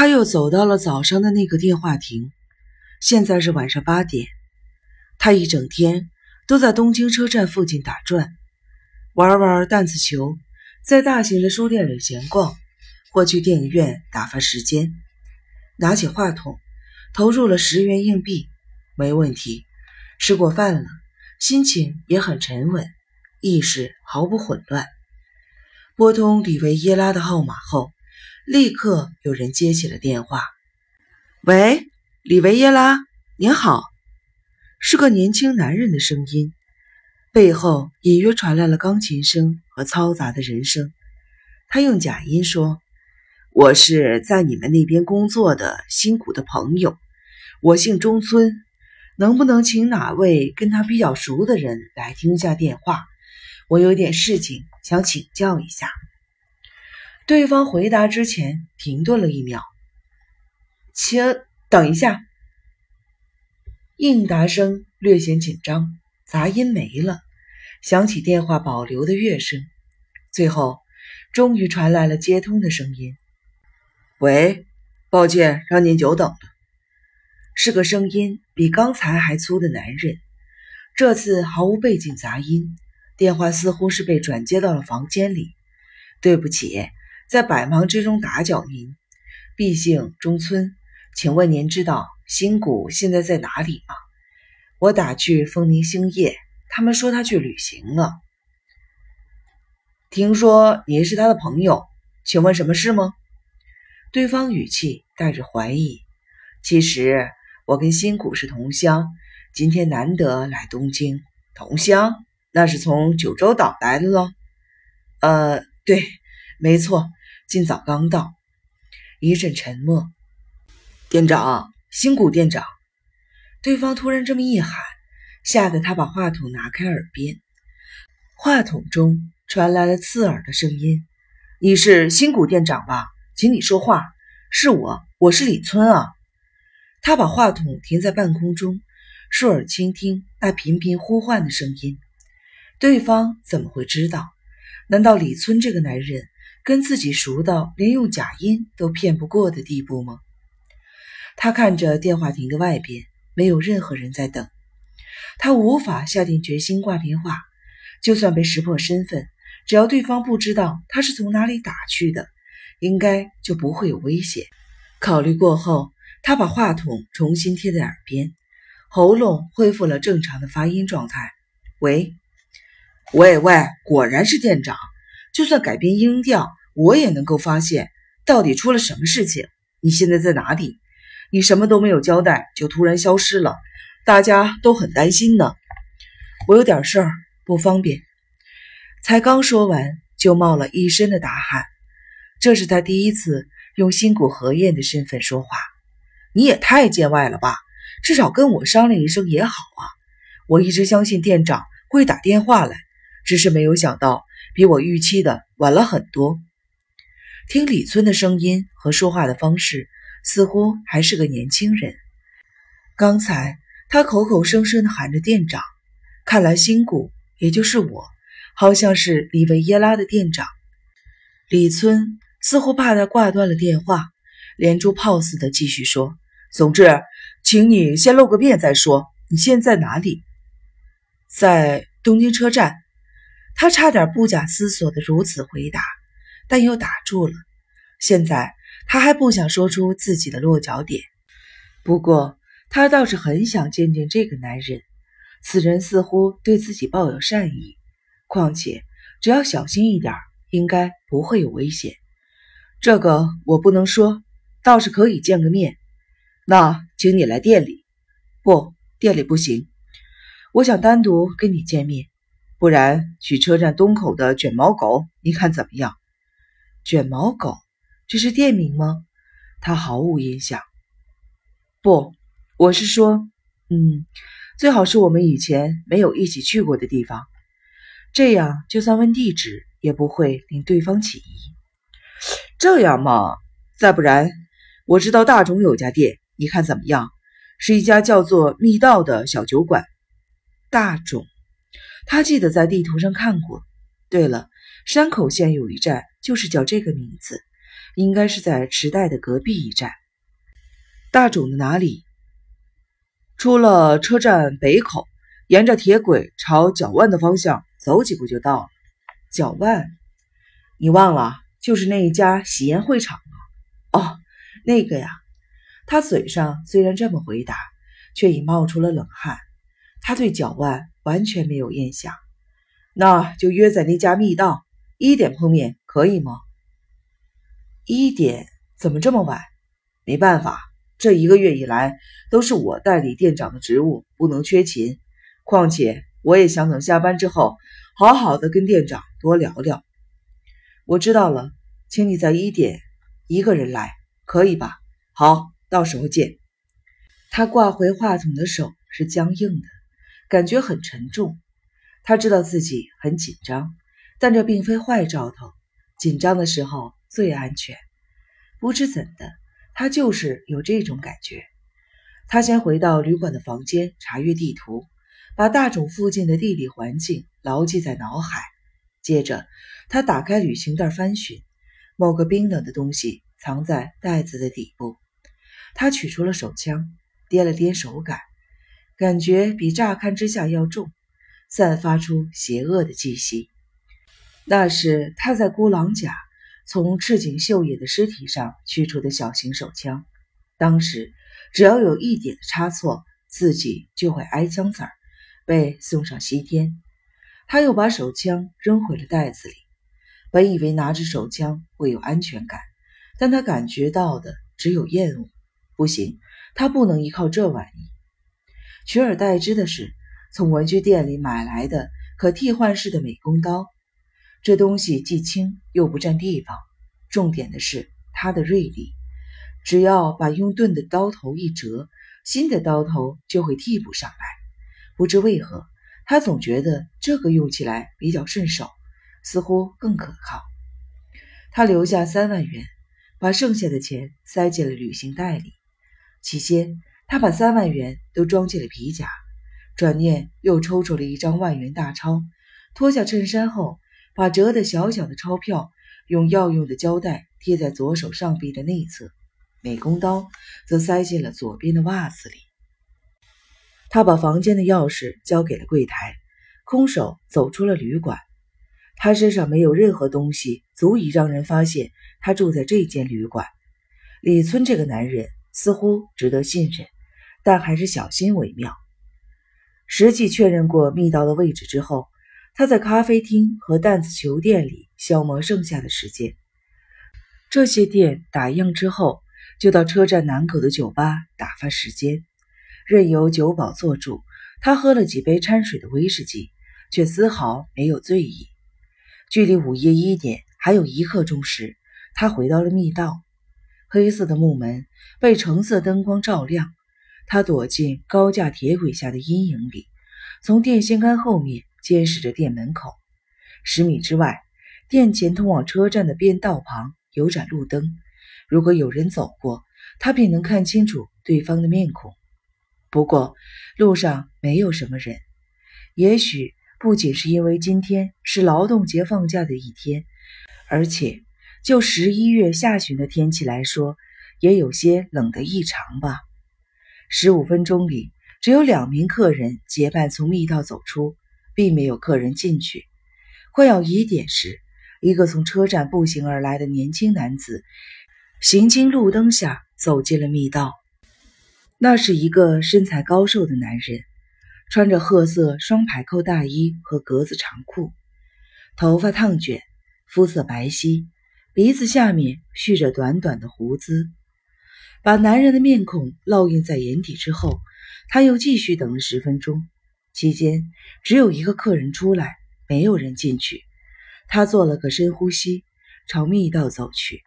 他又走到了早上的那个电话亭。现在是晚上八点，他一整天都在东京车站附近打转，玩玩弹子球，在大型的书店里闲逛，或去电影院打发时间。拿起话筒，投入了十元硬币，没问题。吃过饭了，心情也很沉稳，意识毫不混乱。拨通里维耶拉的号码后，立刻有人接起了电话。喂，里维耶拉，您好，是个年轻男人的声音，背后隐约传来了钢琴声和嘈杂的人声。他用假音说：“我是在你们那边工作的辛苦的朋友，我姓中村，能不能请哪位跟他比较熟的人来听一下电话？我有点事情想请教一下。”对方回答之前停顿了一秒，请等一下。应答声略显紧张，杂音没了，响起电话保留的乐声，最后终于传来了接通的声音：“喂，抱歉让您久等了。”是个声音比刚才还粗的男人，这次毫无背景杂音，电话似乎是被转接到了房间里。对不起，在百忙之中打搅您。毕竟中村，请问您知道？新谷现在在哪里吗？我打去丰宁兴业，他们说他去旅行了。听说您是他的朋友，请问什么事吗？对方语气带着怀疑。其实我跟新谷是同乡，今天难得来东京。同乡？那是从九州岛来的喽？呃，对，没错，今早刚到。一阵沉默。店长。辛苦店长，对方突然这么一喊，吓得他把话筒拿开耳边。话筒中传来了刺耳的声音：“你是辛苦店长吧？请你说话。是我，我是李村啊。”他把话筒停在半空中，竖耳倾听那频频呼唤的声音。对方怎么会知道？难道李村这个男人跟自己熟到连用假音都骗不过的地步吗？他看着电话亭的外边，没有任何人在等。他无法下定决心挂电话，就算被识破身份，只要对方不知道他是从哪里打去的，应该就不会有危险。考虑过后，他把话筒重新贴在耳边，喉咙恢复了正常的发音状态。喂，喂喂，果然是店长。就算改变音调，我也能够发现到底出了什么事情。你现在在哪里？你什么都没有交代，就突然消失了，大家都很担心呢。我有点事儿，不方便。才刚说完，就冒了一身的大汗。这是他第一次用新谷和彦的身份说话。你也太见外了吧？至少跟我商量一声也好啊。我一直相信店长会打电话来，只是没有想到比我预期的晚了很多。听李村的声音和说话的方式。似乎还是个年轻人。刚才他口口声声地喊着店长，看来新谷，也就是我，好像是里维耶拉的店长。李村似乎怕他挂断了电话，连珠炮似的继续说：“总之，请你先露个面再说。你现在哪里？”在东京车站。他差点不假思索地如此回答，但又打住了。现在。他还不想说出自己的落脚点，不过他倒是很想见见这个男人。此人似乎对自己抱有善意，况且只要小心一点，应该不会有危险。这个我不能说，倒是可以见个面。那请你来店里。不，店里不行。我想单独跟你见面，不然去车站东口的卷毛狗，你看怎么样？卷毛狗。这是店名吗？他毫无印象。不，我是说，嗯，最好是我们以前没有一起去过的地方，这样就算问地址也不会令对方起疑。这样嘛，再不然，我知道大冢有家店，你看怎么样？是一家叫做密道的小酒馆。大冢，他记得在地图上看过。对了，山口县有一站就是叫这个名字。应该是在池袋的隔壁一站。大冢的哪里？出了车站北口，沿着铁轨朝脚腕的方向走几步就到了。脚腕，你忘了？就是那一家喜宴会场啊！哦，那个呀。他嘴上虽然这么回答，却已冒出了冷汗。他对脚腕完全没有印象。那就约在那家密道一点碰面，可以吗？一点？怎么这么晚？没办法，这一个月以来都是我代理店长的职务，不能缺勤。况且我也想等下班之后，好好的跟店长多聊聊。我知道了，请你在一点一个人来，可以吧？好，到时候见。他挂回话筒的手是僵硬的，感觉很沉重。他知道自己很紧张，但这并非坏兆头。紧张的时候最安全。不知怎的，他就是有这种感觉。他先回到旅馆的房间，查阅地图，把大冢附近的地理环境牢记在脑海。接着，他打开旅行袋翻寻，某个冰冷的东西藏在袋子的底部。他取出了手枪，掂了掂手感，感觉比乍看之下要重。散发出邪恶的气息，那是他在孤狼甲从赤井秀也的尸体上取出的小型手枪。当时只要有一点差错，自己就会挨枪子儿，被送上西天。他又把手枪扔回了袋子里。本以为拿着手枪会有安全感，但他感觉到的只有厌恶。不行，他不能依靠这玩意。取而代之的是。从文具店里买来的可替换式的美工刀，这东西既轻又不占地方。重点的是它的锐利，只要把用钝的刀头一折，新的刀头就会替补上来。不知为何，他总觉得这个用起来比较顺手，似乎更可靠。他留下三万元，把剩下的钱塞进了旅行袋里。起先，他把三万元都装进了皮夹。转念又抽出了一张万元大钞，脱下衬衫后，把折得小小的钞票用药用的胶带贴在左手上臂的内侧，美工刀则塞进了左边的袜子里。他把房间的钥匙交给了柜台，空手走出了旅馆。他身上没有任何东西足以让人发现他住在这间旅馆。李村这个男人似乎值得信任，但还是小心为妙。实际确认过密道的位置之后，他在咖啡厅和弹子球店里消磨剩下的时间。这些店打烊之后，就到车站南口的酒吧打发时间。任由酒保做主，他喝了几杯掺水的威士忌，却丝毫没有醉意。距离午夜一点还有一刻钟时，他回到了密道。黑色的木门被橙色灯光照亮。他躲进高架铁轨下的阴影里，从电线杆后面监视着店门口。十米之外，店前通往车站的便道旁有盏路灯，如果有人走过，他便能看清楚对方的面孔。不过路上没有什么人，也许不仅是因为今天是劳动节放假的一天，而且就十一月下旬的天气来说，也有些冷得异常吧。十五分钟里，只有两名客人结伴从密道走出，并没有客人进去。快要一点时，一个从车站步行而来的年轻男子行经路灯下走进了密道。那是一个身材高瘦的男人，穿着褐色双排扣大衣和格子长裤，头发烫卷，肤色白皙，鼻子下面蓄着短短的胡子。把男人的面孔烙印在眼底之后，他又继续等了十分钟。期间只有一个客人出来，没有人进去。他做了个深呼吸，朝密道走去。